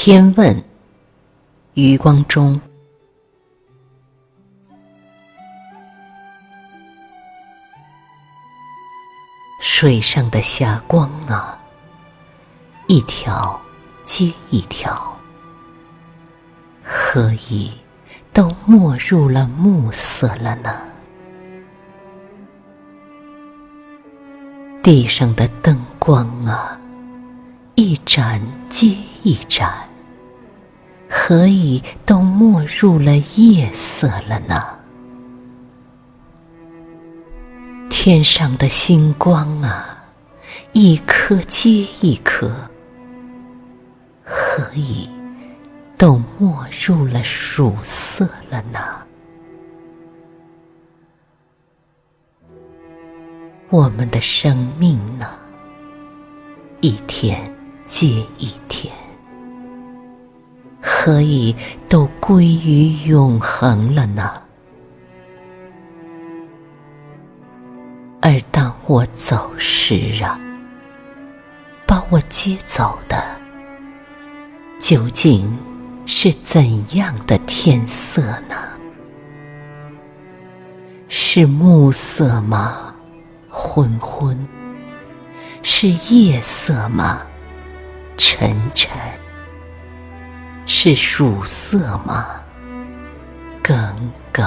天问，余光中。水上的霞光啊，一条接一条，何以都没入了暮色了呢？地上的灯光啊，一盏接一盏，何以都没入了夜色了呢？天上的星光啊，一颗接一颗，何以都没入了曙色了呢？我们的生命呢，一天接一天，何以都归于永恒了呢？而当我走时啊，把我接走的，究竟是怎样的天色呢？是暮色吗？昏昏，是夜色吗？沉沉，是曙色吗？耿耿。